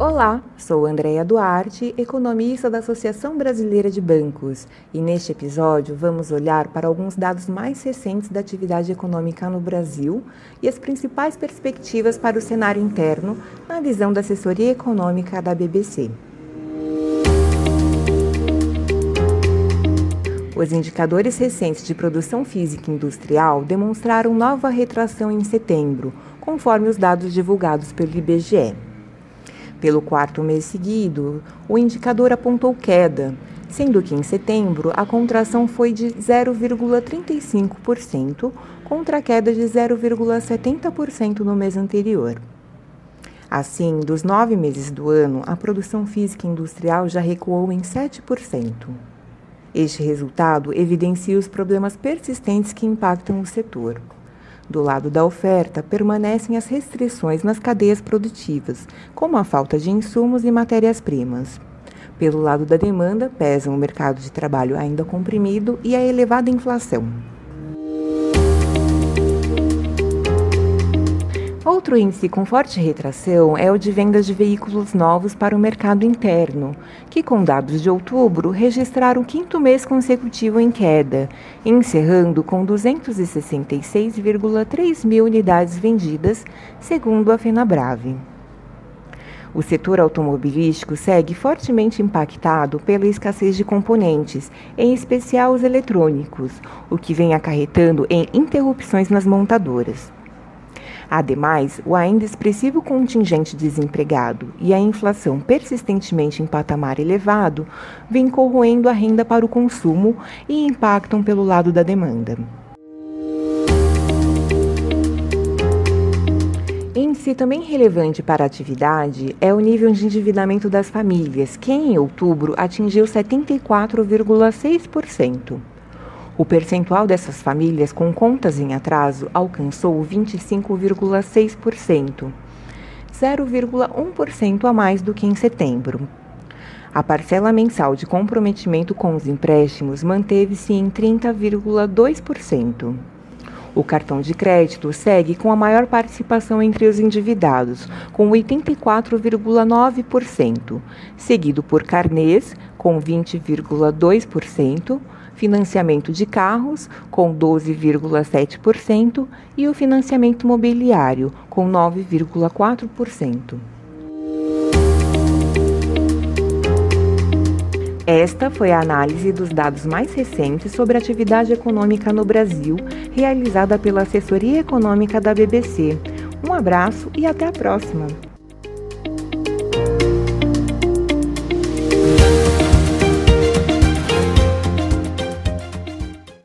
Olá, sou Andréia Duarte, economista da Associação Brasileira de Bancos, e neste episódio vamos olhar para alguns dados mais recentes da atividade econômica no Brasil e as principais perspectivas para o cenário interno na visão da assessoria econômica da BBC. Os indicadores recentes de produção física industrial demonstraram nova retração em setembro, conforme os dados divulgados pelo IBGE. Pelo quarto mês seguido, o indicador apontou queda, sendo que em setembro a contração foi de 0,35% contra a queda de 0,70% no mês anterior. Assim, dos nove meses do ano, a produção física industrial já recuou em 7%. Este resultado evidencia os problemas persistentes que impactam o setor. Do lado da oferta, permanecem as restrições nas cadeias produtivas, como a falta de insumos e matérias-primas. Pelo lado da demanda, pesam o mercado de trabalho ainda comprimido e a elevada inflação. Outro índice com forte retração é o de vendas de veículos novos para o mercado interno, que, com dados de outubro, registraram o quinto mês consecutivo em queda, encerrando com 266,3 mil unidades vendidas, segundo a FenaBrave. O setor automobilístico segue fortemente impactado pela escassez de componentes, em especial os eletrônicos, o que vem acarretando em interrupções nas montadoras. Ademais, o ainda expressivo contingente desempregado e a inflação persistentemente em patamar elevado vêm corroendo a renda para o consumo e impactam pelo lado da demanda. Índice também relevante para a atividade é o nível de endividamento das famílias, que em outubro atingiu 74,6%. O percentual dessas famílias com contas em atraso alcançou 25,6%, 0,1% a mais do que em setembro. A parcela mensal de comprometimento com os empréstimos manteve-se em 30,2%. O cartão de crédito segue com a maior participação entre os endividados, com 84,9%, seguido por carnês, com 20,2%, financiamento de carros, com 12,7%, e o financiamento mobiliário, com 9,4%. Esta foi a análise dos dados mais recentes sobre a atividade econômica no Brasil, realizada pela Assessoria Econômica da BBC. Um abraço e até a próxima!